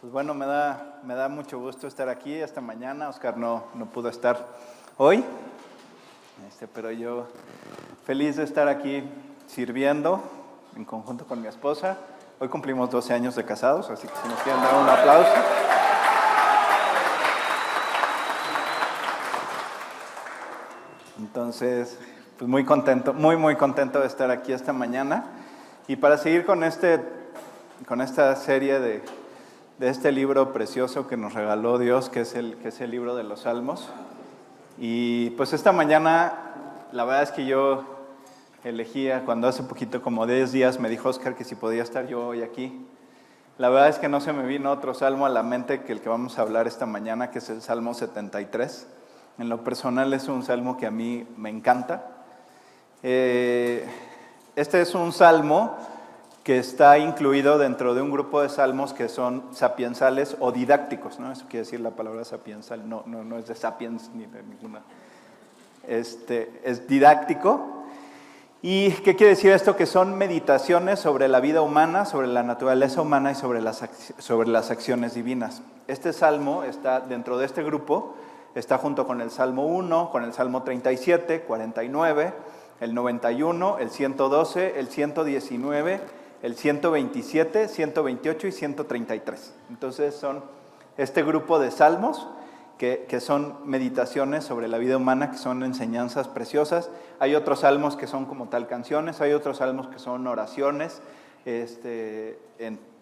Pues bueno, me da, me da mucho gusto estar aquí esta mañana. Oscar no, no pudo estar hoy, este, pero yo feliz de estar aquí sirviendo en conjunto con mi esposa. Hoy cumplimos 12 años de casados, así que si nos quieren dar un aplauso. Entonces, pues muy contento, muy, muy contento de estar aquí esta mañana. Y para seguir con, este, con esta serie de, de este libro precioso que nos regaló Dios, que es, el, que es el libro de los Salmos. Y pues esta mañana, la verdad es que yo elegía, cuando hace poquito, como 10 días, me dijo Oscar que si podía estar yo hoy aquí. La verdad es que no se me vino otro salmo a la mente que el que vamos a hablar esta mañana, que es el Salmo 73. En lo personal es un salmo que a mí me encanta. Eh, este es un salmo que está incluido dentro de un grupo de salmos que son sapiensales o didácticos, ¿no? Eso quiere decir la palabra sapiensal, no, no, no es de sapiens ni de ninguna. Este, es didáctico. ¿Y qué quiere decir esto? Que son meditaciones sobre la vida humana, sobre la naturaleza humana y sobre las, sobre las acciones divinas. Este salmo está dentro de este grupo, está junto con el Salmo 1, con el Salmo 37, 49, el 91, el 112, el 119 el 127, 128 y 133. Entonces son este grupo de salmos que, son meditaciones sobre la vida humana, que son enseñanzas preciosas. Hay otros salmos que son como tal canciones, hay otros salmos que son oraciones, este,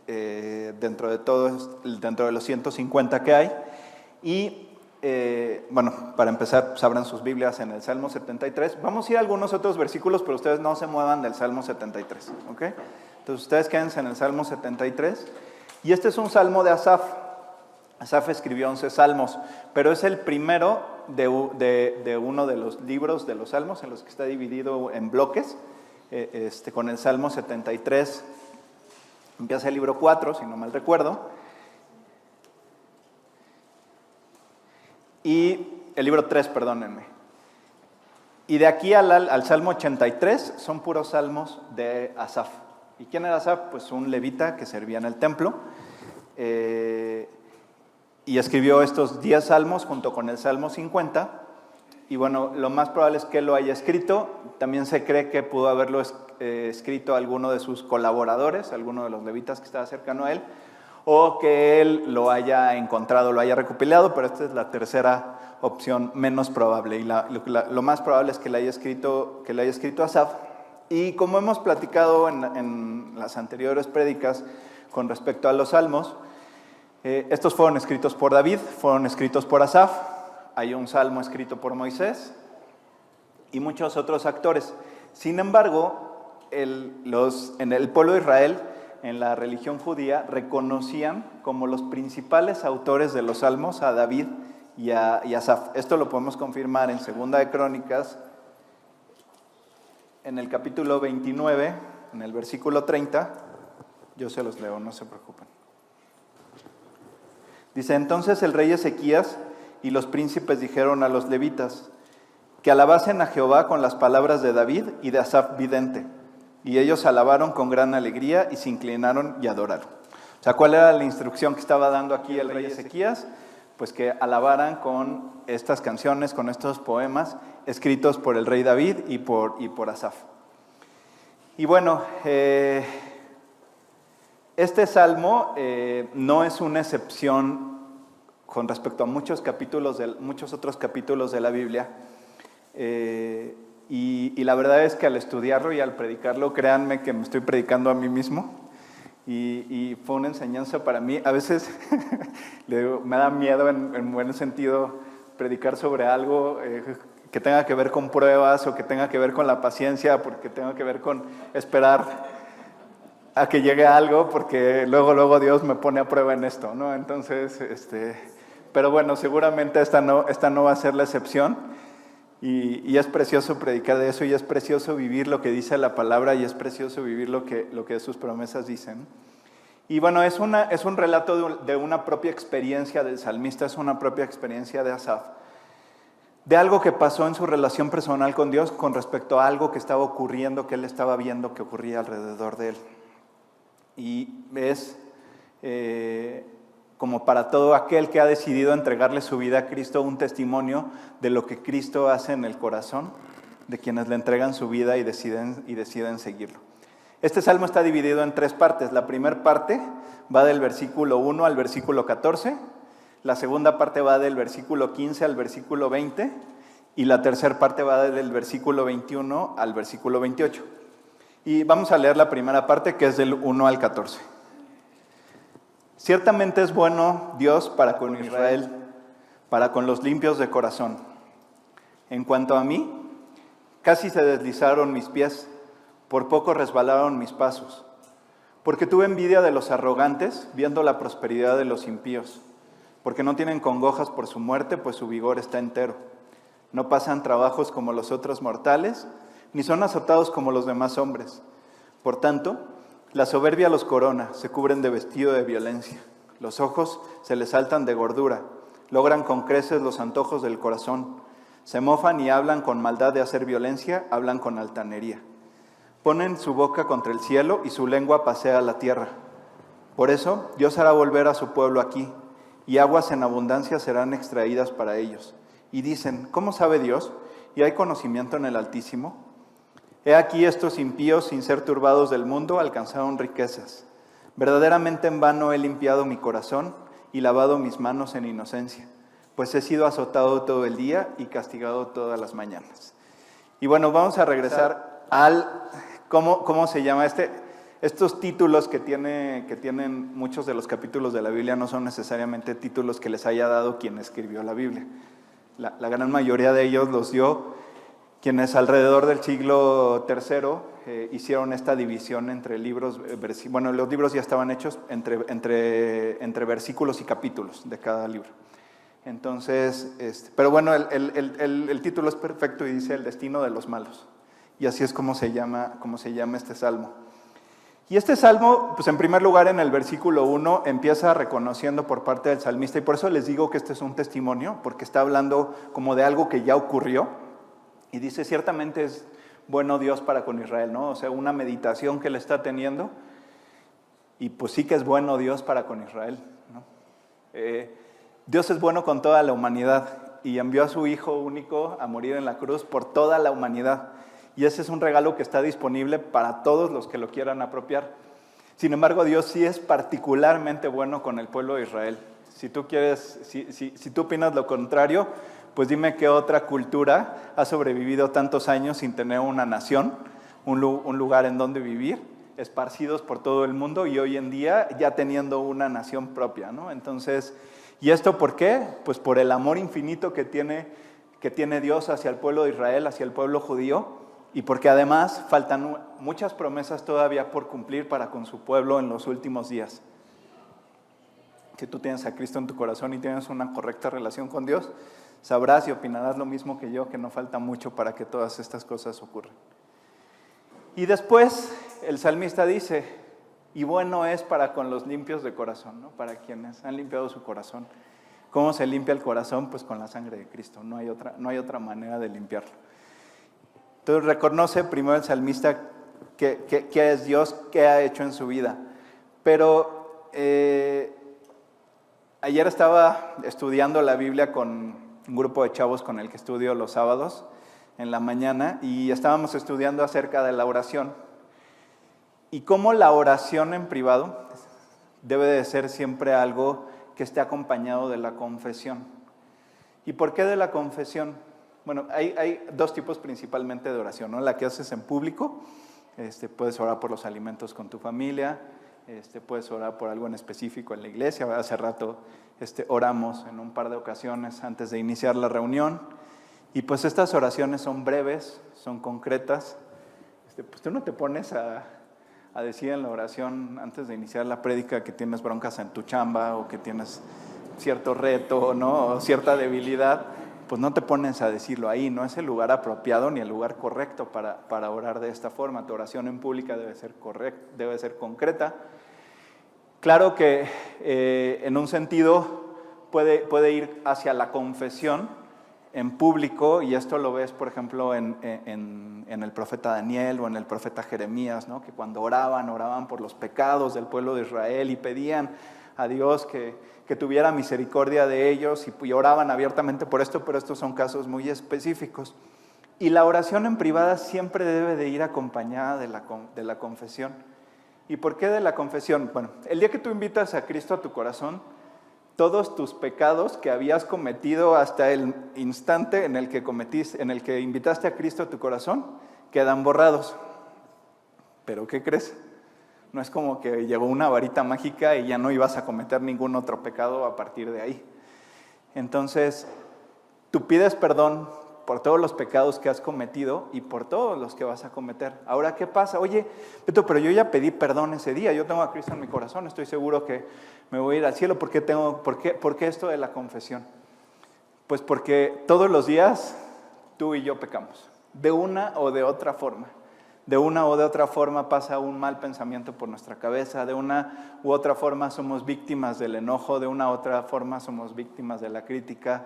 eh, dentro de todos, dentro de los 150 que hay. Y eh, bueno, para empezar, pues abran sus Biblias en el Salmo 73. Vamos a ir a algunos otros versículos, pero ustedes no se muevan del Salmo 73, ¿ok? Entonces ustedes quédense en el Salmo 73. Y este es un salmo de Asaf. Asaf escribió 11 salmos, pero es el primero de, uno de los libros de los salmos en los que está dividido en bloques. Eh, este, con el Salmo 73 empieza el libro 4, si no mal recuerdo. Y el libro 3, perdónenme. Y de aquí al, al Salmo 83 son puros salmos de Asaf. ¿Y quién era Asaf? Pues un levita que servía en el templo. Eh, y escribió estos 10 salmos junto con el Salmo 50. Y bueno, lo más probable es que lo haya escrito. También se cree que pudo haberlo eh, escrito alguno de sus colaboradores, alguno de los levitas que estaba cercano a él, o que él lo haya encontrado, lo haya recopilado, pero esta es la tercera opción menos probable. Y lo más probable es que le haya escrito, que le haya escrito Asaf, y como hemos platicado en, las anteriores prédicas con respecto a los salmos, eh, estos fueron escritos por David, fueron escritos por Asaf, hay un salmo escrito por Moisés y muchos otros actores. Sin embargo, los, en el pueblo de Israel, en la religión judía, reconocían como los principales autores de los salmos a David y a, Asaf. Esto lo podemos confirmar en Segunda de Crónicas en el capítulo 29, en el versículo 30, yo se los leo, no se preocupen. Dice, entonces el rey Ezequías y los príncipes dijeron a los levitas, que alabasen a Jehová con las palabras de David y de Asaf vidente. Y ellos alabaron con gran alegría y se inclinaron y adoraron. O sea, ¿cuál era la instrucción que estaba dando aquí el rey Ezequías? Pues que alabaran con estas canciones, con estos poemas escritos por el rey David y por, y por Asaf. Y bueno, eh, este salmo eh, no es una excepción con respecto a muchos, capítulos de, muchos otros capítulos de la Biblia. Eh, y, la verdad es que al estudiarlo y al predicarlo, créanme que me estoy predicando a mí mismo. Y, fue una enseñanza para mí. A veces me da miedo en, en buen sentido predicar sobre algo que tenga que ver con pruebas o que tenga que ver con la paciencia, porque tenga que ver con esperar a que llegue algo, porque luego, luego Dios me pone a prueba en esto, ¿no? Entonces, este, pero bueno, seguramente esta no, esta no va a ser la excepción. Y, es precioso predicar de eso y es precioso vivir lo que dice la palabra y es precioso vivir lo que, lo que sus promesas dicen. Y bueno, es, una, es un relato de, de una propia experiencia del salmista, es una propia experiencia de Asaf de algo que pasó en su relación personal con Dios con respecto a algo que estaba ocurriendo, que él estaba viendo que ocurría alrededor de él. Y es, eh, como para todo aquel que ha decidido entregarle su vida a Cristo, un testimonio de lo que Cristo hace en el corazón de quienes le entregan su vida y deciden, y deciden seguirlo. Este salmo está dividido en tres partes. La primera parte va del versículo 1 al versículo 14, la segunda parte va del versículo 15 al versículo 20 y la tercera parte va del versículo 21 al versículo 28. Y vamos a leer la primera parte que es del 1 al 14. Ciertamente es bueno Dios para con Israel, para con los limpios de corazón. En cuanto a mí, casi se deslizaron mis pies, por poco resbalaron mis pasos, porque tuve envidia de los arrogantes, viendo la prosperidad de los impíos, porque no tienen congojas por su muerte, pues su vigor está entero. No pasan trabajos como los otros mortales, ni son azotados como los demás hombres. Por tanto, la soberbia los corona, se cubren de vestido de violencia. Los ojos se les saltan de gordura, logran con creces los antojos del corazón. Se mofan y hablan con maldad de hacer violencia, hablan con altanería. Ponen su boca contra el cielo y su lengua pasea la tierra. Por eso Dios hará volver a su pueblo aquí, y aguas en abundancia serán extraídas para ellos. Y dicen, ¿cómo sabe Dios? ¿Y hay conocimiento en el Altísimo? He aquí estos impíos, sin ser turbados del mundo, alcanzaron riquezas. Verdaderamente en vano he limpiado mi corazón y lavado mis manos en inocencia, pues he sido azotado todo el día y castigado todas las mañanas. Y bueno, vamos a regresar al, ¿cómo, cómo se llama este? Estos títulos que, tiene, que tienen muchos de los capítulos de la Biblia no son necesariamente títulos que les haya dado quien escribió la Biblia. La, gran mayoría de ellos los dio quienes alrededor del siglo III eh, hicieron esta división entre libros, eh, bueno, los libros ya estaban hechos entre, entre, entre versículos y capítulos de cada libro. Entonces, este, pero bueno, el, el, el, título es perfecto y dice el destino de los malos. Y así es como se llama, como se llama este salmo. Y este salmo, pues en primer lugar en el versículo 1 empieza reconociendo por parte del salmista, y por eso les digo que este es un testimonio, porque está hablando como de algo que ya ocurrió, y dice, ciertamente es bueno Dios para con Israel, ¿no? O sea, una meditación que él está teniendo. Y pues sí que es bueno Dios para con Israel. Eh, Dios es bueno con toda la humanidad y envió a su Hijo único a morir en la cruz por toda la humanidad. Y ese es un regalo que está disponible para todos los que lo quieran apropiar. Sin embargo, Dios sí es particularmente bueno con el pueblo de Israel. Si tú quieres, si, tú opinas lo contrario, pues dime qué otra cultura ha sobrevivido tantos años sin tener una nación, un, lugar en donde vivir, esparcidos por todo el mundo y hoy en día ya teniendo una nación propia, ¿no? Entonces, ¿y esto por qué? Pues por el amor infinito que tiene, que tiene Dios hacia el pueblo de Israel, hacia el pueblo judío, y porque además faltan muchas promesas todavía por cumplir para con su pueblo en los últimos días. Que tú tienes a Cristo en tu corazón y tienes una correcta relación con Dios, sabrás y opinarás lo mismo que yo, que no falta mucho para que todas estas cosas ocurran. Y después el salmista dice, y bueno es para con los limpios de corazón, ¿no? para quienes han limpiado su corazón. ¿Cómo se limpia el corazón? Pues con la sangre de Cristo, no hay otra, no hay otra manera de limpiarlo. Entonces reconoce primero el salmista que, es Dios, qué ha hecho en su vida. Pero eh, ayer estaba estudiando la Biblia con, un grupo de chavos con el que estudio los sábados en la mañana y estábamos estudiando acerca de la oración y cómo la oración en privado debe de ser siempre algo que esté acompañado de la confesión. ¿Y por qué de la confesión? Bueno, hay, dos tipos principalmente de oración, ¿no? La que haces en público, este, puedes orar por los alimentos con tu familia, este, puedes orar por algo en específico en la iglesia. Hace rato este, oramos en un par de ocasiones antes de iniciar la reunión. Y pues estas oraciones son breves, son concretas. Este, pues tú no te pones a, a, decir en la oración antes de iniciar la prédica que tienes broncas en tu chamba o que tienes cierto reto ¿no? o cierta debilidad. Pues no te pones a decirlo ahí, no es el lugar apropiado ni el lugar correcto para, para orar de esta forma. Tu oración en pública debe ser, correcta, debe ser concreta, Claro que eh, en un sentido puede, puede, ir hacia la confesión en público, y esto lo ves, por ejemplo, en, en, el profeta Daniel o en el profeta Jeremías, ¿no? que cuando oraban, oraban por los pecados del pueblo de Israel y pedían a Dios que, que tuviera misericordia de ellos y, oraban abiertamente por esto, pero estos son casos muy específicos. Y la oración en privada siempre debe de ir acompañada de la, de la confesión. ¿Y por qué de la confesión? Bueno, el día que tú invitas a Cristo a tu corazón, todos tus pecados que habías cometido hasta el instante en el que cometiste, en el que invitaste a Cristo a tu corazón, quedan borrados. Pero ¿qué crees? No es como que llegó una varita mágica y ya no ibas a cometer ningún otro pecado a partir de ahí. Entonces, tú pides perdón por todos los pecados que has cometido y por todos los que vas a cometer. Ahora, ¿qué pasa? Oye, Beto, pero yo ya pedí perdón ese día, yo tengo a Cristo en mi corazón, estoy seguro que me voy a ir al cielo. ¿Por qué, tengo, por qué, por qué esto de la confesión? Pues porque todos los días tú y yo pecamos, de una o de otra forma de una u de otra forma pasa un mal pensamiento por nuestra cabeza, de una u otra forma somos víctimas del enojo, de una u otra forma somos víctimas de la crítica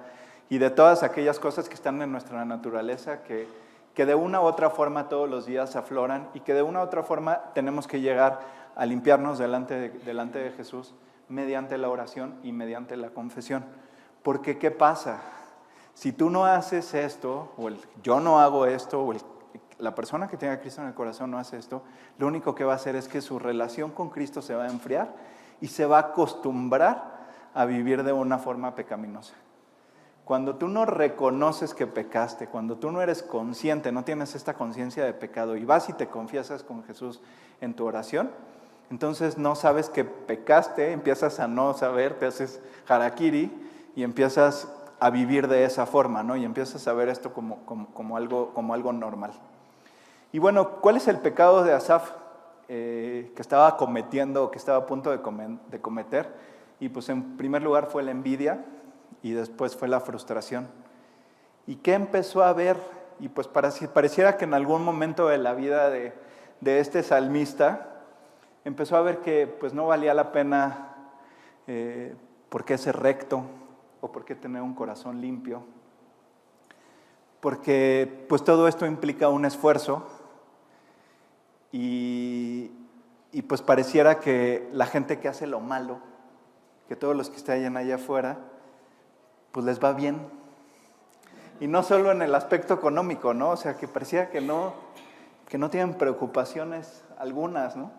y de todas aquellas cosas que están en nuestra naturaleza que, que de una u otra forma todos los días afloran y que de una u otra forma tenemos que llegar a limpiarnos delante de, delante de Jesús mediante la oración y mediante la confesión. Porque ¿qué pasa? Si tú no haces esto, o el yo no hago esto, o el la persona que tenga Cristo en el corazón no hace esto, lo único que va a hacer es que su relación con Cristo se va a enfriar y se va a acostumbrar a vivir de una forma pecaminosa. Cuando tú no reconoces que pecaste, cuando tú no eres consciente, no tienes esta conciencia de pecado y vas y te confiesas con Jesús en tu oración, entonces no sabes que pecaste, empiezas a no saber, te haces harakiri y empiezas a vivir de esa forma, ¿no? Y empiezas a ver esto como algo normal. Y bueno, ¿cuál es el pecado de Asaf eh, que estaba cometiendo, que estaba a punto de, cometer? Y pues en primer lugar fue la envidia y después fue la frustración. ¿Y qué empezó a ver? Y pues pareciera que en algún momento de la vida de, este salmista empezó a ver que pues no valía la pena eh, por qué ser recto o por qué tener un corazón limpio. Porque pues todo esto implica un esfuerzo y, pues pareciera que la gente que hace lo malo, que todos los que están allá afuera, pues les va bien. Y no solo en el aspecto económico, ¿no? O sea, que parecía que no, que no tienen preocupaciones algunas, ¿no?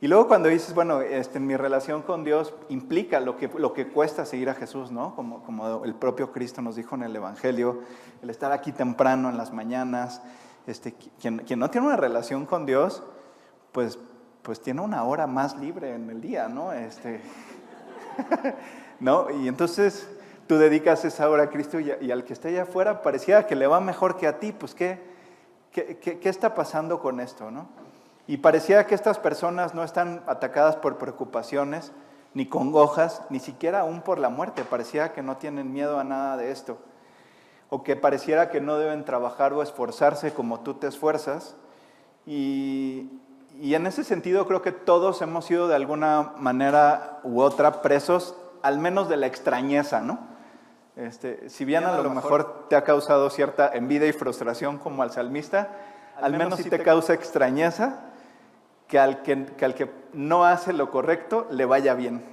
Y luego cuando dices, bueno, este, mi relación con Dios implica lo que, lo que cuesta seguir a Jesús, ¿no? Como, como el propio Cristo nos dijo en el Evangelio, el estar aquí temprano en las mañanas, este, quien, no tiene una relación con Dios, pues, pues tiene una hora más libre en el día, ¿no? Este, ¿no? Y entonces tú dedicas esa hora a Cristo y, al que está allá afuera parecía que le va mejor que a ti, pues ¿qué, qué, qué, está pasando con esto, no? Y parecía que estas personas no están atacadas por preocupaciones, ni congojas, ni siquiera aún por la muerte, parecía que no tienen miedo a nada de esto o que pareciera que no deben trabajar o esforzarse como tú te esfuerzas. Y, en ese sentido creo que todos hemos sido de alguna manera u otra presos, al menos de la extrañeza, ¿no? Este, si bien a lo mejor te ha causado cierta envidia y frustración como al salmista, al, menos, si te, causa extrañeza que al que, al que no hace lo correcto le vaya bien.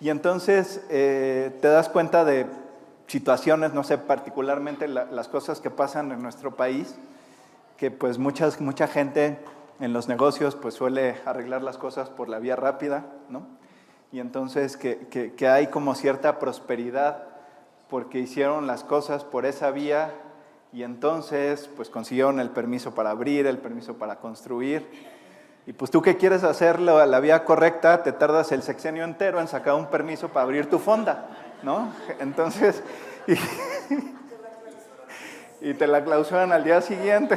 Y entonces eh, te das cuenta de situaciones, no sé, particularmente las cosas que pasan en nuestro país, que pues muchas, mucha gente en los negocios pues suele arreglar las cosas por la vía rápida, ¿no? Y entonces que, que, que hay como cierta prosperidad porque hicieron las cosas por esa vía y entonces pues consiguieron el permiso para abrir, el permiso para construir. Y pues tú que quieres hacerlo a la vía correcta, te tardas el sexenio entero en sacar un permiso para abrir tu fonda. ¿No? Entonces, y, te la clausuran al día siguiente.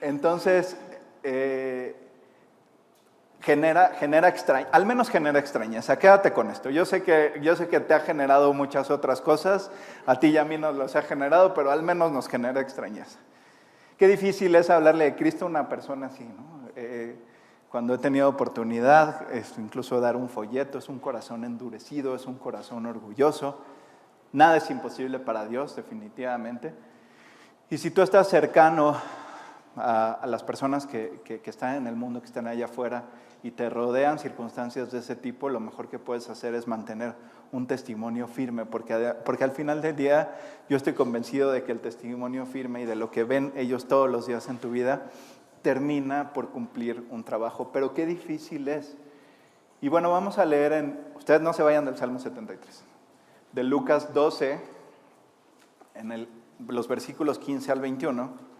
Entonces, eh, genera, genera extraña, al menos genera extrañeza. Quédate con esto. Yo sé, que, yo sé que te ha generado muchas otras cosas, a ti y a mí nos los ha generado, pero al menos nos genera extrañeza. Qué difícil es hablarle de Cristo a una persona así, ¿no? Cuando he tenido oportunidad, incluso dar un folleto, es un corazón endurecido, es un corazón orgulloso. Nada es imposible para Dios, definitivamente. Y si tú estás cercano a, las personas que, que, están en el mundo, que están allá afuera y te rodean circunstancias de ese tipo, lo mejor que puedes hacer es mantener un testimonio firme, porque, porque al final del día yo estoy convencido de que el testimonio firme y de lo que ven ellos todos los días en tu vida termina por cumplir un trabajo. Pero qué difícil es. Y bueno, vamos a leer en, ustedes no se vayan del Salmo 73, de Lucas 12, en los versículos 15 al 21.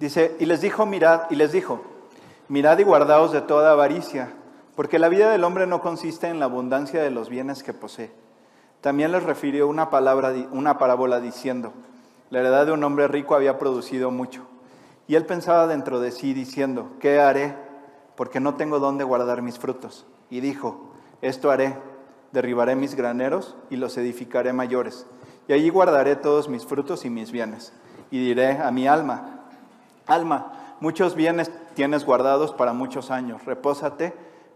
Dice, y les dijo, mirad, y les dijo, mirad y guardaos de toda avaricia, porque la vida del hombre no consiste en la abundancia de los bienes que posee. También les refirió una, palabra, una parábola diciendo, la heredad de un hombre rico había producido mucho. Y él pensaba dentro de sí diciendo, ¿qué haré? Porque no tengo dónde guardar mis frutos. Y dijo, esto haré, derribaré mis graneros y los edificaré mayores. Y allí guardaré todos mis frutos y mis bienes. Y diré a mi alma, Alma, muchos bienes tienes guardados para muchos años. Repósate,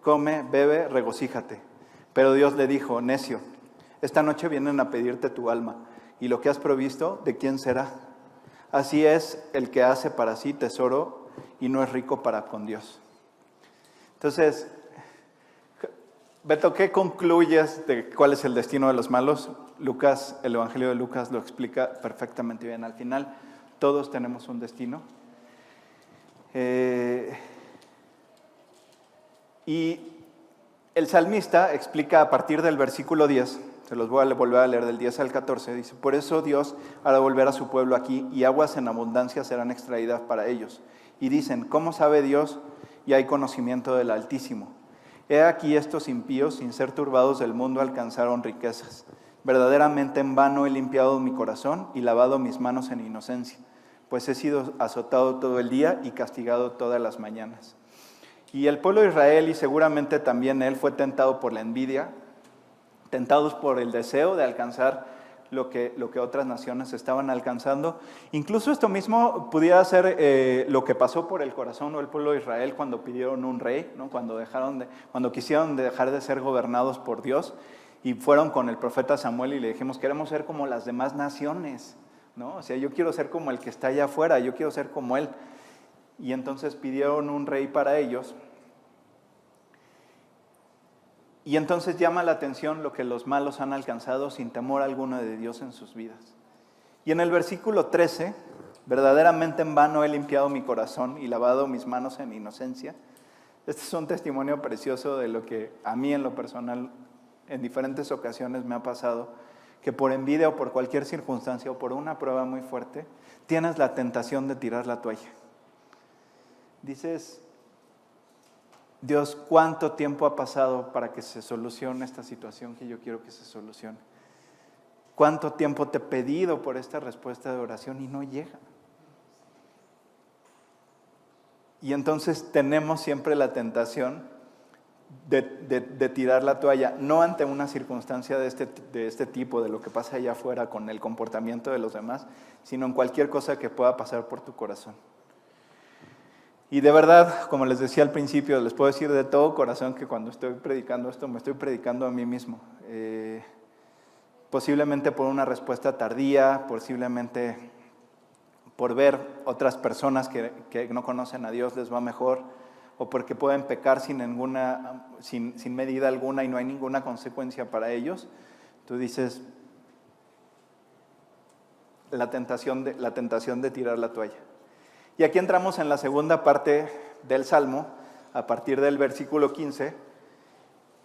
come, bebe, regocíjate. Pero Dios le dijo, necio, esta noche vienen a pedirte tu alma, y lo que has provisto, ¿de quién será? Así es el que hace para sí tesoro y no es rico para con Dios. Entonces, Beto, ¿qué concluyes de cuál es el destino de los malos? Lucas, el Evangelio de Lucas lo explica perfectamente bien. Al final, todos tenemos un destino eh, y el salmista explica a partir del versículo 10, se los voy a volver a leer del 10 al 14, dice, por eso Dios hará volver a su pueblo aquí y aguas en abundancia serán extraídas para ellos. Y dicen, ¿cómo sabe Dios? Y hay conocimiento del Altísimo. He aquí estos impíos, sin ser turbados del mundo, alcanzaron riquezas. Verdaderamente en vano he limpiado mi corazón y lavado mis manos en inocencia pues he sido azotado todo el día y castigado todas las mañanas. Y el pueblo de Israel, y seguramente también él, fue tentado por la envidia, tentados por el deseo de alcanzar lo que, lo que otras naciones estaban alcanzando. Incluso esto mismo pudiera ser eh, lo que pasó por el corazón del pueblo de Israel cuando pidieron un rey, ¿no? cuando, dejaron de, cuando quisieron dejar de ser gobernados por Dios y fueron con el profeta Samuel y le dijimos, queremos ser como las demás naciones. ¿no? O sea, yo quiero ser como el que está allá afuera, yo quiero ser como él. Y entonces pidieron un rey para ellos. Y entonces llama la atención lo que los malos han alcanzado sin temor alguno de Dios en sus vidas. Y en el versículo 13, verdaderamente en vano he limpiado mi corazón y lavado mis manos en inocencia. Este es un testimonio precioso de lo que a mí en lo personal en diferentes ocasiones me ha pasado que por envidia o por cualquier circunstancia o por una prueba muy fuerte, tienes la tentación de tirar la toalla. Dices, Dios, ¿cuánto tiempo ha pasado para que se solucione esta situación que yo quiero que se solucione? ¿Cuánto tiempo te he pedido por esta respuesta de oración y no llega? Y entonces tenemos siempre la tentación de, tirar la toalla, no ante una circunstancia de este, de este tipo, de lo que pasa allá afuera con el comportamiento de los demás, sino en cualquier cosa que pueda pasar por tu corazón. Y de verdad, como les decía al principio, les puedo decir de todo corazón que cuando estoy predicando esto, me estoy predicando a mí mismo. Eh, posiblemente por una respuesta tardía, posiblemente por ver otras personas que, que no conocen a Dios les va mejor o porque pueden pecar sin, ninguna, sin, medida alguna y no hay ninguna consecuencia para ellos, tú dices la tentación, de, la tentación de tirar la toalla. Y aquí entramos en la segunda parte del Salmo, a partir del versículo 15,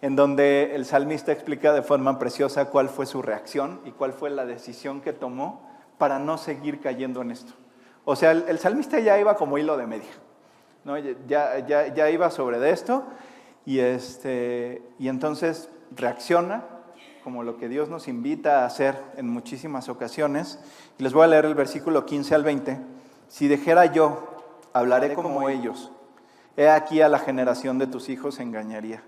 en donde el salmista explica de forma preciosa cuál fue su reacción y cuál fue la decisión que tomó para no seguir cayendo en esto. O sea, el salmista ya iba como hilo de media. ¿no? Ya, iba sobre esto y, este, y entonces reacciona como lo que Dios nos invita a hacer en muchísimas ocasiones. Y les voy a leer el versículo 15 al 20. Si dijera yo, hablaré como ellos, he aquí a la generación de tus hijos engañaría.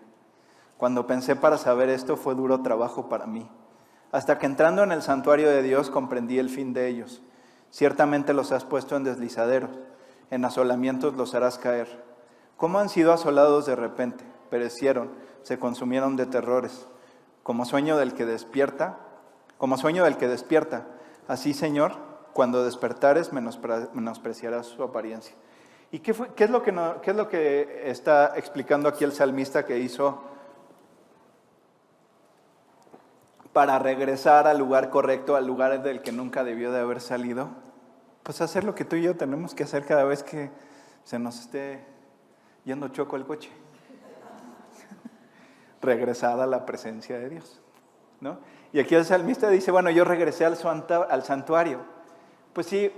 Cuando pensé para saber esto fue duro trabajo para mí, hasta que entrando en el santuario de Dios comprendí el fin de ellos. Ciertamente los has puesto en deslizaderos en asolamientos los harás caer. ¿Cómo han sido asolados de repente? Perecieron, se consumieron de terrores, como sueño del que despierta, como sueño del que despierta. Así, Señor, cuando despertares menospreciarás su apariencia. ¿Y qué, qué, es lo que qué es lo que está explicando aquí el salmista que hizo para regresar al lugar correcto, al lugar del que nunca debió de haber salido? Pues hacer lo que tú y yo tenemos que hacer cada vez que se nos esté yendo choco el coche. Regresar a la presencia de Dios. ¿no? Y aquí el salmista dice, bueno, yo regresé al, santuario. Pues sí,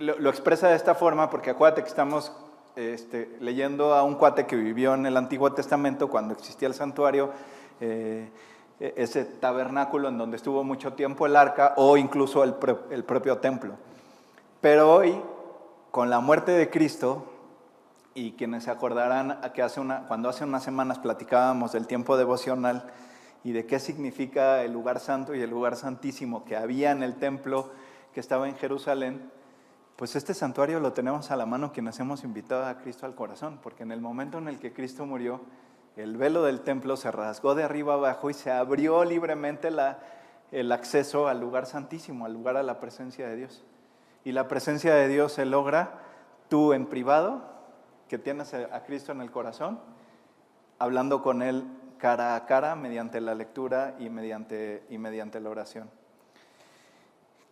lo, expresa de esta forma porque acuérdate que estamos este, leyendo a un cuate que vivió en el Antiguo Testamento cuando existía el santuario, eh, e, ese tabernáculo en donde estuvo mucho tiempo el arca o incluso el, el propio templo. Pero hoy, con la muerte de Cristo, y quienes se acordarán que hace una, cuando hace unas semanas platicábamos del tiempo devocional y de qué significa el lugar santo y el lugar santísimo que había en el templo que estaba en Jerusalén, pues este santuario lo tenemos a la mano quienes hemos invitado a Cristo al corazón, porque en el momento en el que Cristo murió, el velo del templo se rasgó de arriba abajo y se abrió libremente la, el acceso al lugar santísimo, al lugar a la presencia de Dios. Y la presencia de Dios se logra tú en privado, que tienes a Cristo en el corazón, hablando con Él cara a cara mediante la lectura y mediante, y mediante la oración.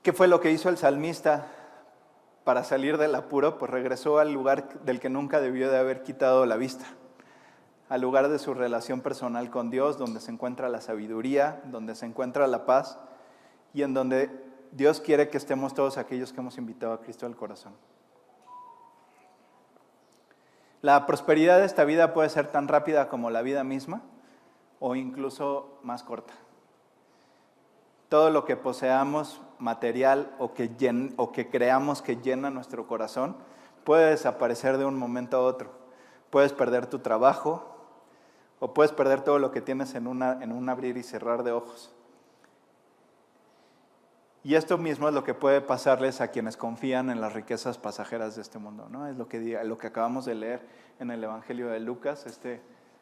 ¿Qué fue lo que hizo el salmista para salir del apuro? Pues regresó al lugar del que nunca debió de haber quitado la vista, al lugar de su relación personal con Dios, donde se encuentra la sabiduría, donde se encuentra la paz y en donde Dios quiere que estemos todos aquellos que hemos invitado a Cristo al corazón. La prosperidad de esta vida puede ser tan rápida como la vida misma o incluso más corta. Todo lo que poseamos material o que, creamos que llena nuestro corazón puede desaparecer de un momento a otro. Puedes perder tu trabajo o puedes perder todo lo que tienes en, un abrir y cerrar de ojos. Y esto mismo es lo que puede pasarles a quienes confían en las riquezas pasajeras de este mundo. ¿no? Es lo que, lo que acabamos de leer en el Evangelio de Lucas, este,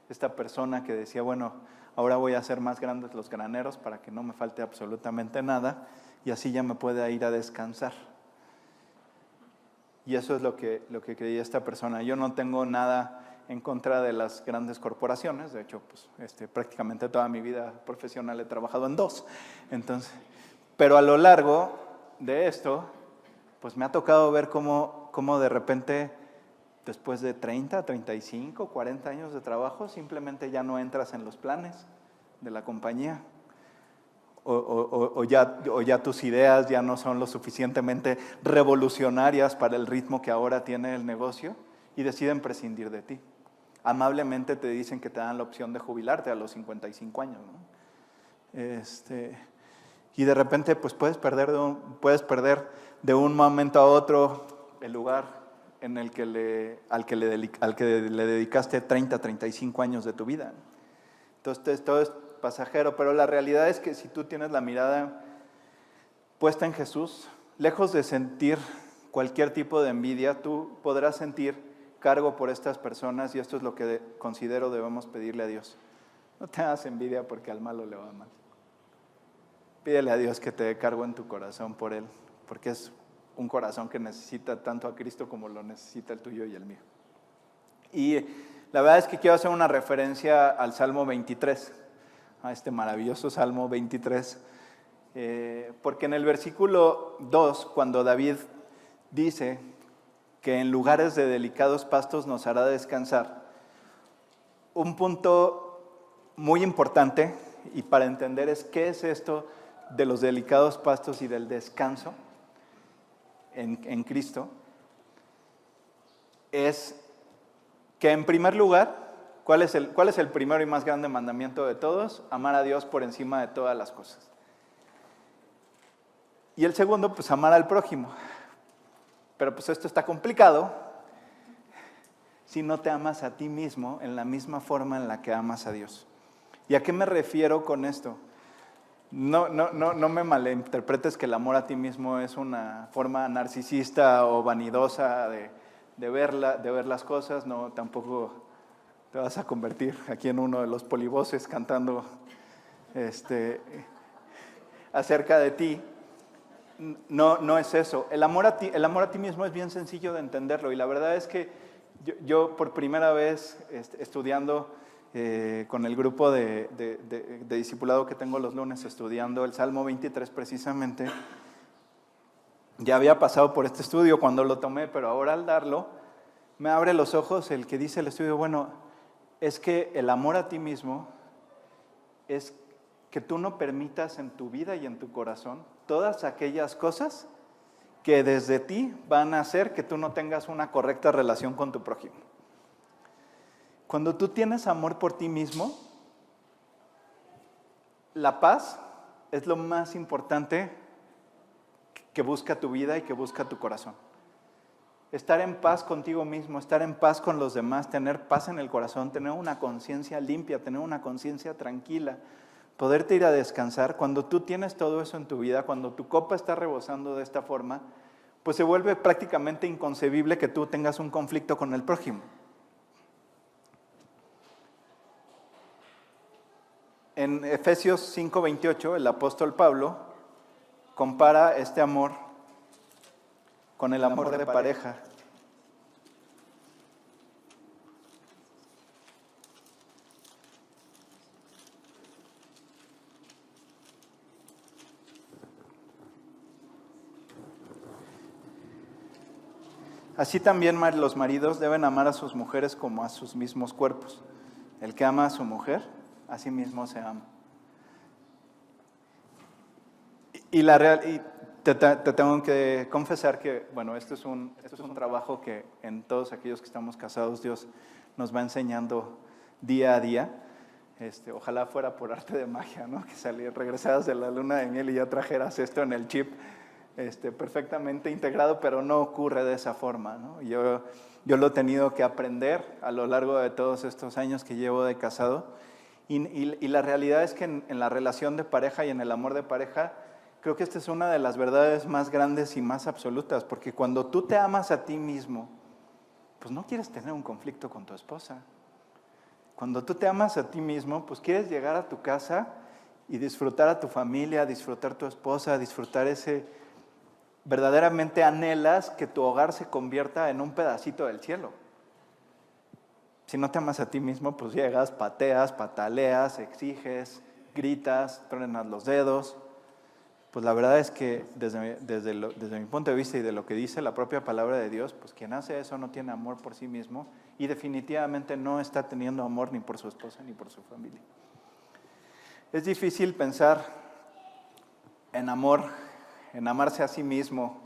esta persona que decía, bueno, ahora voy a hacer más grandes los graneros para que no me falte absolutamente nada y así ya me pueda ir a descansar. Y eso es lo que, lo que creía esta persona. Yo no tengo nada en contra de las grandes corporaciones, de hecho, pues, este, prácticamente toda mi vida profesional he trabajado en dos. Entonces, pero a lo largo de esto, pues me ha tocado ver cómo, cómo de repente, después de 30, 35, 40 años de trabajo, simplemente ya no entras en los planes de la compañía. O, ya, tus ideas ya no son lo suficientemente revolucionarias para el ritmo que ahora tiene el negocio y deciden prescindir de ti. Amablemente te dicen que te dan la opción de jubilarte a los 55 años. Este, y de repente pues puedes perder de un, puedes perder de un momento a otro el lugar en el que le, al, que le, al que le dedicaste 30, 35 años de tu vida. Entonces todo es pasajero, pero la realidad es que si tú tienes la mirada puesta en Jesús, lejos de sentir cualquier tipo de envidia, tú podrás sentir cargo por estas personas y esto es lo que considero debemos pedirle a Dios. No te hagas envidia porque al malo le va mal. Pídele a Dios que te dé cargo en tu corazón por Él, porque es un corazón que necesita tanto a Cristo como lo necesita el tuyo y el mío. Y la verdad es que quiero hacer una referencia al Salmo 23, a este maravilloso Salmo 23, eh, porque en el versículo 2, cuando David dice que en lugares de delicados pastos nos hará descansar, un punto muy importante y para entender es qué es esto de los delicados pastos y del descanso en, Cristo es que en primer lugar, ¿cuál es, el, ¿cuál es el primero y más grande mandamiento de todos? Amar a Dios por encima de todas las cosas. Y el segundo, pues amar al prójimo. Pero pues esto está complicado si no te amas a ti mismo en la misma forma en la que amas a Dios. ¿Y a qué me refiero con esto? No, no, no, no me malinterpretes que el amor a ti mismo es una forma narcisista o vanidosa de, de, ver, de ver las cosas, no, tampoco, te vas a convertir aquí en uno de los polivoces cantando este, acerca de ti. No, no es eso. El amor, a ti, el amor a ti mismo es bien sencillo de entenderlo y la verdad es que yo, por primera vez este, estudiando eh, con el grupo de, de, discipulado que tengo los lunes, estudiando el Salmo 23 precisamente, ya había pasado por este estudio cuando lo tomé, pero ahora al darlo, me abre los ojos el que dice el estudio, bueno, es que el amor a ti mismo es que tú no permitas en tu vida y en tu corazón todas aquellas cosas que desde ti van a hacer que tú no tengas una correcta relación con tu prójimo. Cuando tú tienes amor por ti mismo, la paz es lo más importante que busca tu vida y que busca tu corazón. Estar en paz contigo mismo, estar en paz con los demás, tener paz en el corazón, tener una conciencia limpia, tener una conciencia tranquila, poderte ir a descansar, cuando tú tienes todo eso en tu vida, cuando tu copa está rebosando de esta forma, pues se vuelve prácticamente inconcebible que tú tengas un conflicto con el prójimo. En Efesios 5:28, el apóstol Pablo compara este amor con el amor de pareja. Así también los maridos deben amar a sus mujeres como a sus mismos cuerpos. El que ama a su mujer, a sí se ama. Y, la real, y te, tengo que confesar que, bueno, esto es, un, esto es un trabajo que en todos aquellos que estamos casados Dios nos va enseñando día a día. Este, ojalá fuera por arte de magia, ¿no? Que salieras, regresadas de la luna de miel y ya trajeras esto en el chip este, perfectamente integrado, pero no ocurre de esa forma. Yo, yo lo he tenido que aprender a lo largo de todos estos años que llevo de casado. Y, la realidad es que en, la relación de pareja y en el amor de pareja, creo que esta es una de las verdades más grandes y más absolutas, porque cuando tú te amas a ti mismo, pues no quieres tener un conflicto con tu esposa. Cuando tú te amas a ti mismo, pues quieres llegar a tu casa y disfrutar a tu familia, disfrutar a tu esposa, disfrutar ese, verdaderamente anhelas que tu hogar se convierta en un pedacito del cielo. Si no te amas a ti mismo, pues llegas, pateas, pataleas, exiges, gritas, truenas los dedos. Pues la verdad es que desde, desde, desde mi punto de vista y de lo que dice la propia palabra de Dios, pues quien hace eso no tiene amor por sí mismo y definitivamente no está teniendo amor ni por su esposa ni por su familia. Es difícil pensar en amor en amarse a sí mismo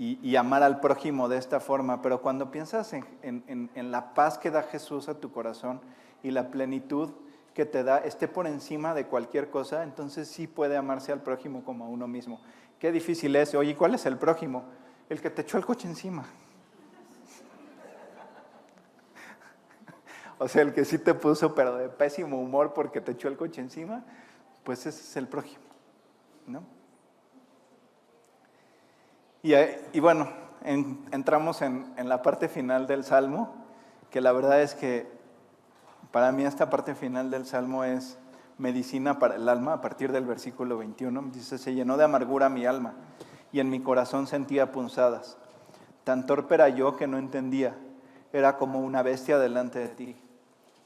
y, amar al prójimo de esta forma, pero cuando piensas en, la paz que da Jesús a tu corazón y la plenitud que te da, esté por encima de cualquier cosa, entonces sí puede amarse al prójimo como a uno mismo. Qué difícil es. Oye, ¿cuál es el prójimo? El que te echó el coche encima. O sea, el que sí te puso, pero de pésimo humor porque te echó el coche encima, pues ese es el prójimo, ¿no? Y, bueno, entramos en, la parte final del Salmo, que la verdad es que para mí esta parte final del Salmo es medicina para el alma, a partir del versículo 21, dice, se llenó de amargura mi alma y en mi corazón sentía punzadas. Tan torpe era yo que no entendía, era como una bestia delante de ti.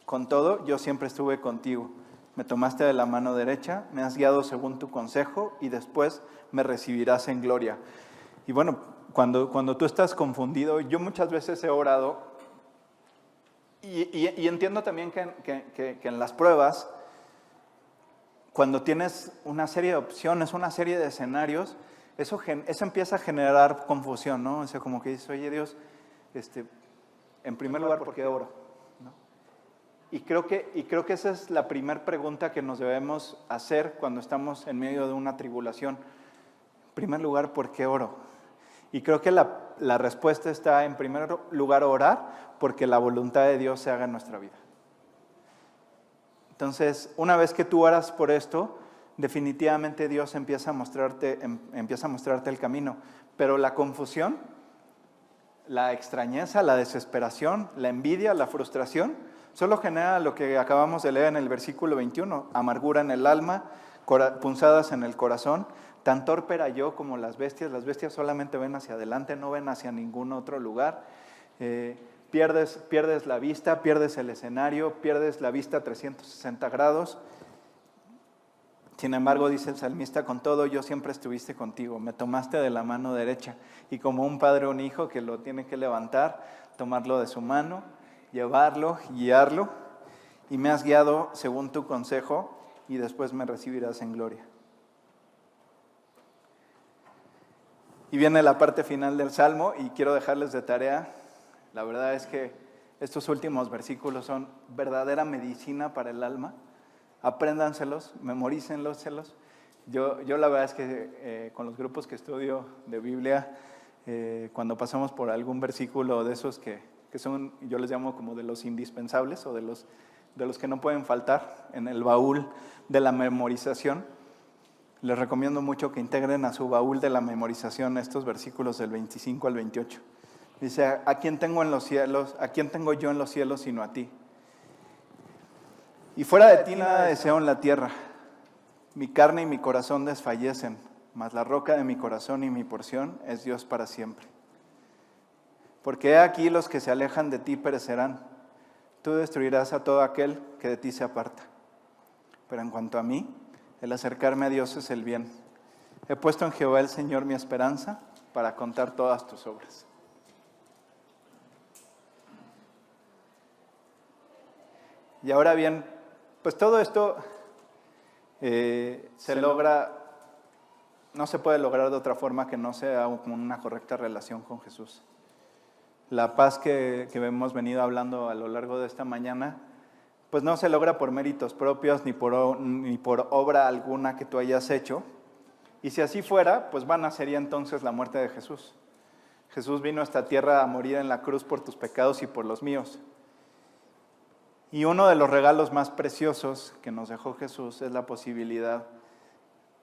Con todo, yo siempre estuve contigo. Me tomaste de la mano derecha, me has guiado según tu consejo y después me recibirás en gloria. Y bueno, cuando, cuando tú estás confundido, yo muchas veces he orado y, entiendo también que, en las pruebas, cuando tienes una serie de opciones, una serie de escenarios, eso, eso empieza a generar confusión, ¿no? O sea, como que dices, oye Dios, este, en primer lugar, ¿por qué oro? Y, creo que, y creo que esa es la primera pregunta que nos debemos hacer cuando estamos en medio de una tribulación. En primer lugar, ¿por qué oro? Y creo que la, respuesta está en primer lugar orar porque la voluntad de Dios se haga en nuestra vida. Entonces, una vez que tú oras por esto, definitivamente Dios empieza a mostrarte, em, empieza a mostrarte el camino. Pero la confusión, la extrañeza, la desesperación, la envidia, la frustración, Solo genera lo que acabamos de leer en el versículo 21, amargura en el alma, punzadas en el corazón. Tan torpe era yo como las bestias. Las bestias solamente ven hacia adelante, no ven hacia ningún otro lugar. Eh, pierdes, pierdes la vista, pierdes el escenario, pierdes la vista a 360 grados. Sin embargo, dice el salmista, con todo yo siempre estuviste contigo, me tomaste de la mano derecha y como un padre o un hijo que lo tiene que levantar, tomarlo de su mano, llevarlo, guiarlo, y me has guiado según tu consejo y después me recibirás en gloria. Y viene la parte final del Salmo y quiero dejarles de tarea. La verdad es que estos últimos versículos son verdadera medicina para el alma. Apréndanselos, memorícenlos. Yo, yo la verdad es que eh, con los grupos que estudio de Biblia, eh, cuando pasamos por algún versículo de esos que, que son, yo les llamo como de los indispensables o de los, de los que no pueden faltar en el baúl de la memorización, les recomiendo mucho que integren a su baúl de la memorización estos versículos del 25 al 28. Dice, ¿a quién tengo en los cielos? ¿A quién tengo yo en los cielos sino a ti? Y fuera de ti nada deseo en la tierra. Mi carne y mi corazón desfallecen, mas la roca de mi corazón y mi porción es Dios para siempre. Porque aquí los que se alejan de ti perecerán. Tú destruirás a todo aquel que de ti se aparta. Pero en cuanto a mí, el acercarme a Dios es el bien. He puesto en Jehová el Señor mi esperanza para contar todas tus obras. Y ahora bien, pues todo esto eh, se logra, no se puede lograr de otra forma que no sea una correcta relación con Jesús. La paz que, hemos venido hablando a lo largo de esta mañana, pues no se logra por méritos propios ni por, ni por obra alguna que tú hayas hecho. Y si así fuera, pues vana sería entonces la muerte de Jesús. Jesús vino a esta tierra a morir en la cruz por tus pecados y por los míos. Y uno de los regalos más preciosos que nos dejó Jesús es la posibilidad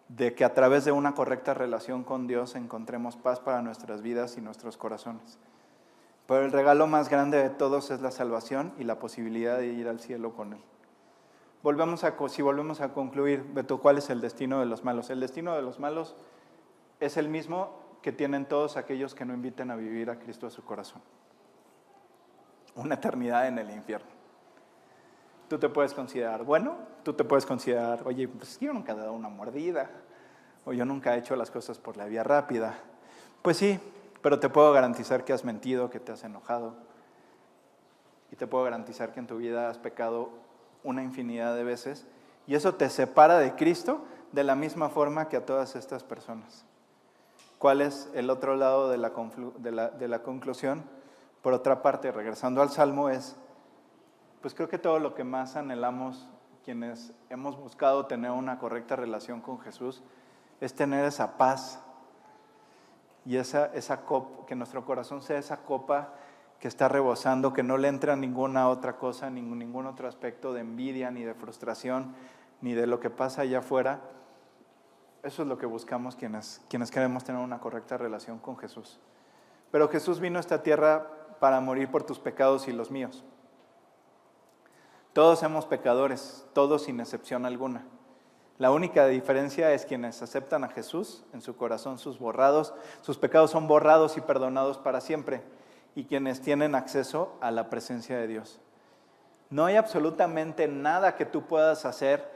de que a través de una correcta relación con Dios encontremos paz para nuestras vidas y nuestros corazones. Pero el regalo más grande de todos es la salvación y la posibilidad de ir al cielo con Él. Volvemos a, si volvemos a concluir, Beto, ¿cuál es el destino de los malos? El destino de los malos es el mismo que tienen todos aquellos que no inviten a vivir a Cristo a su corazón. Una eternidad en el infierno. Tú te puedes considerar bueno, tú te puedes considerar, oye, pues yo nunca he dado una mordida, o yo nunca he hecho las cosas por la vía rápida. Pues sí, pero te puedo garantizar que has mentido, que te has enojado. Y te puedo garantizar que en tu vida has pecado una infinidad de veces. Y eso te separa de Cristo de la misma forma que a todas estas personas. ¿Cuál es el otro lado de la, conclusión? Por otra parte, regresando al Salmo, es, pues creo que todo lo que más anhelamos quienes hemos buscado tener una correcta relación con Jesús es tener esa paz y esa, esa copa, que nuestro corazón sea esa copa que está rebosando, que no le entra ninguna otra cosa, ningún, ningún otro aspecto de envidia, ni de frustración, ni de lo que pasa allá afuera. Eso es lo que buscamos quienes, quienes queremos tener una correcta relación con Jesús. Pero Jesús vino a esta tierra para morir por tus pecados y los míos. Todos somos pecadores, todos sin excepción alguna. La única diferencia es quienes aceptan a Jesús en su corazón, sus borrados, sus pecados son borrados y perdonados para siempre, y quienes tienen acceso a la presencia de Dios. No hay absolutamente nada que tú puedas hacer,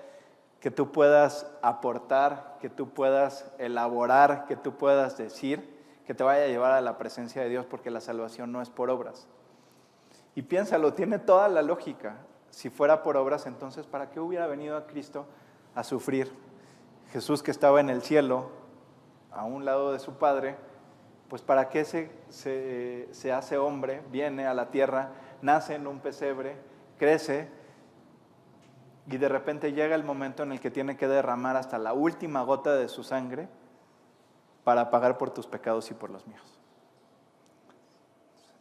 que tú puedas aportar, que tú puedas elaborar, que tú puedas decir, que te vaya a llevar a la presencia de Dios, porque la salvación no es por obras. Y piénsalo, tiene toda la lógica. Si fuera por obras, entonces, ¿para qué hubiera venido a Cristo a sufrir. Jesús que estaba en el cielo, a un lado de su Padre, pues para qué se, se, hace hombre, viene a la tierra, nace en un pesebre, crece y de repente llega el momento en el que tiene que derramar hasta la última gota de su sangre para pagar por tus pecados y por los míos.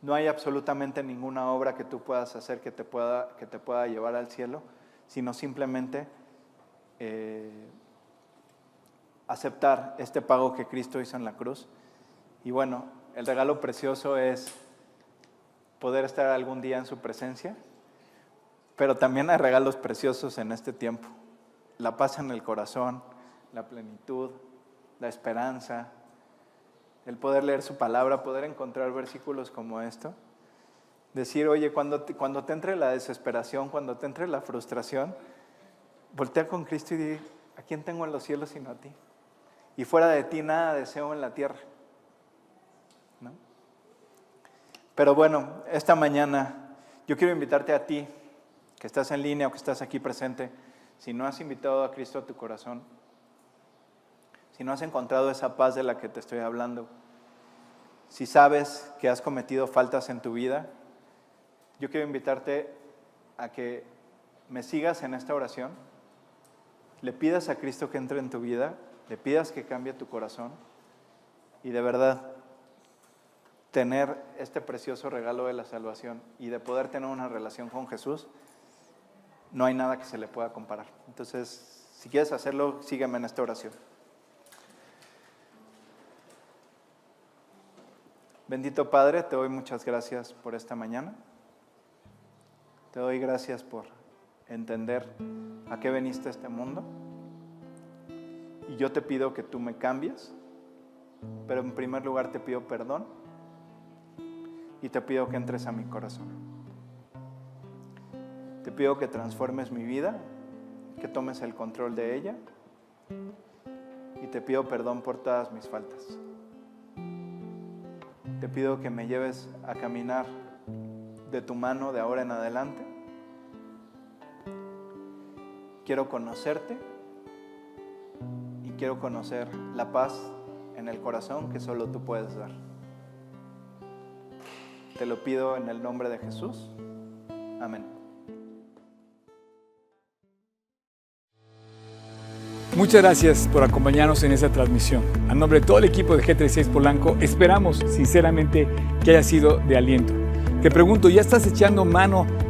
No hay absolutamente ninguna obra que tú puedas hacer que te pueda, que te pueda llevar al cielo, sino simplemente eh, aceptar este pago que Cristo hizo en la cruz. Y bueno, el regalo precioso es poder estar algún día en su presencia, pero también hay regalos preciosos en este tiempo. La paz en el corazón, la plenitud, la esperanza, el poder leer su palabra, poder encontrar versículos como esto. Decir, oye, cuando te, cuando te entre la desesperación, cuando te entre la frustración, voltea con Cristo y di, ¿a quién tengo en los cielos sino a ti? Y fuera de ti nada deseo en la tierra. ¿No? Pero bueno, esta mañana yo quiero invitarte a ti, que estás en línea o que estás aquí presente, si no has invitado a Cristo a tu corazón, si no has encontrado esa paz de la que te estoy hablando, si sabes que has cometido faltas en tu vida, yo quiero invitarte a que me sigas en esta oración, le pidas a Cristo que entre en tu vida, le pidas que cambie tu corazón y de verdad tener este precioso regalo de la salvación y de poder tener una relación con Jesús, no hay nada que se le pueda comparar. Entonces, si quieres hacerlo, sígueme en esta oración. Bendito Padre, te doy muchas gracias por esta mañana. Te doy gracias por entender a qué veniste a este mundo. Y yo te pido que tú me cambies, pero en primer lugar te pido perdón y te pido que entres a mi corazón. Te pido que transformes mi vida, que tomes el control de ella y te pido perdón por todas mis faltas. Te pido que me lleves a caminar de tu mano de ahora en adelante. Quiero conocerte y quiero conocer la paz en el corazón que solo tú puedes dar. Te lo pido en el nombre de Jesús. Amén. Muchas gracias por acompañarnos en esta transmisión. A nombre de todo el equipo de G36 Polanco, esperamos sinceramente que haya sido de aliento. Te pregunto, ¿ya estás echando mano